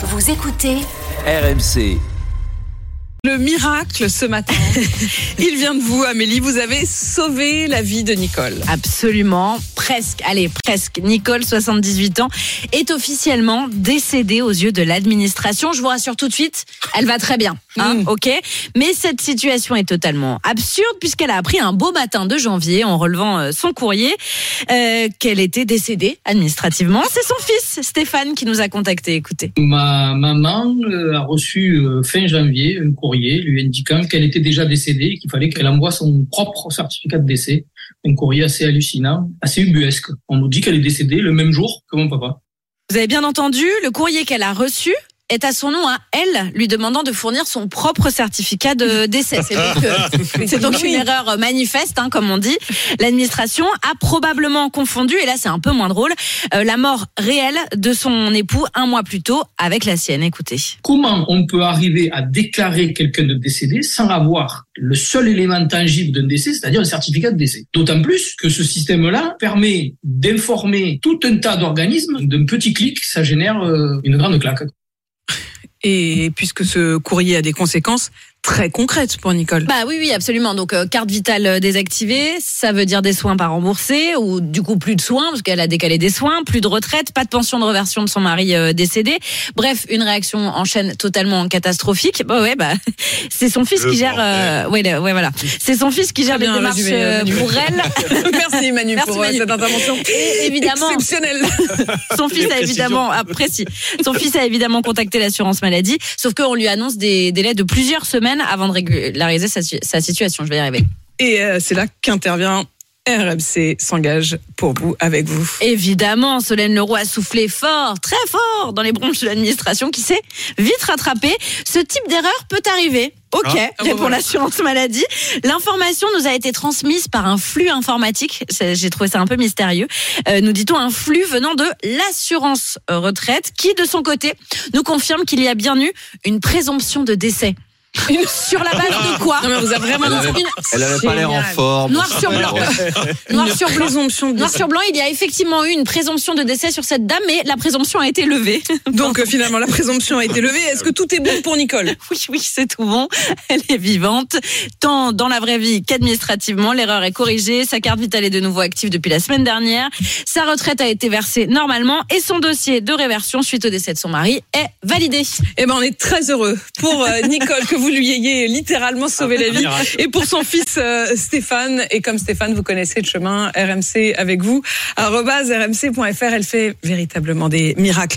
Vous écoutez RMC. Le miracle ce matin, il vient de vous, Amélie. Vous avez sauvé la vie de Nicole. Absolument, presque, allez, presque. Nicole, 78 ans, est officiellement décédée aux yeux de l'administration. Je vous rassure tout de suite, elle va très bien, hein, Mm. ok? Mais cette situation est totalement absurde puisqu'elle a appris un beau matin de janvier en relevant euh, son courrier euh, qu'elle était décédée administrativement. C'est son fils, Stéphane, qui nous a contactés. Écoutez. Ma maman euh, a reçu euh, fin janvier un courrier lui indiquant qu'elle était déjà décédée et qu'il fallait qu'elle envoie son propre certificat de décès. Un courrier assez hallucinant, assez ubuesque. On nous dit qu'elle est décédée le même jour que mon papa. Vous avez bien entendu, le courrier qu'elle a reçu est à son nom à elle, lui demandant de fournir son propre certificat de décès. C'est donc, euh, c'est donc une erreur manifeste, hein, comme on dit. L'administration a probablement confondu, et là c'est un peu moins drôle, euh, la mort réelle de son époux un mois plus tôt avec la sienne. Écoutez. Comment on peut arriver à déclarer quelqu'un de décédé sans avoir le seul élément tangible d'un décès, c'est-à-dire un certificat de décès? D'autant plus que ce système-là permet d'informer tout un tas d'organismes. D'un petit clic, ça génère euh, une grande claque. Et puisque ce courrier a des conséquences très concrètes pour Nicole. Bah oui, oui, absolument. Donc euh, carte vitale euh, désactivée, ça veut dire des soins pas remboursés ou du coup plus de soins parce qu'elle a décalé des soins, plus de retraite, pas de pension de reversion de son mari euh, décédé. Bref, une réaction en chaîne totalement catastrophique. Bah ouais, bah c'est son fils Le qui gère. euh, ouais, voilà. C'est son fils qui gère les démarches résumé, euh, pour elle. Merci Manu Merci, pour Manu. cette intervention. Et évidemment, Exceptionnelle. son fils a évidemment apprécié. Son fils a évidemment contacté l'assurance maladie, sauf qu'on lui annonce des délais de plusieurs semaines avant de régulariser sa, si- sa situation. Je vais y arriver. Et euh, c'est là qu'intervient RMC s'engage pour vous, avec vous. Évidemment, Solène Leroy a soufflé fort, très fort dans les branches de l'administration qui s'est vite rattrapée. Ce type d'erreur peut arriver. Ok, Ah, bah répond voilà. l'assurance maladie. L'information nous a été transmise par un flux informatique. J'ai trouvé ça un peu mystérieux. Euh, nous dit-on un flux venant de l'assurance retraite qui, de son côté, nous confirme qu'il y a bien eu une présomption de décès. Une- Sur la base de quoi Non mais vous avez vraiment Elle avait- Une- Elle avait pas l'air en forme. Noir sur blanc. Noir une sur blanc. présomption de Noir sur blanc, il y a effectivement eu une présomption de décès sur cette dame, mais la présomption a été levée. Donc euh, finalement la présomption a été levée. Est-ce que tout est bon pour Nicole? Oui, oui, c'est tout bon. Elle est vivante, tant dans la vraie vie qu'administrativement. L'erreur est corrigée. Sa carte vitale est de nouveau active depuis la semaine dernière. Sa retraite a été versée normalement et son dossier de réversion suite au décès de son mari est validé. Eh ben on est très heureux pour euh, Nicole que vous lui ayez littéralement sauvé la vie et pour son fils euh, Stéphane et comme Stéphane vous connaissez le chemin RMC avec vous rmc.fr elle fait véritablement des miracles.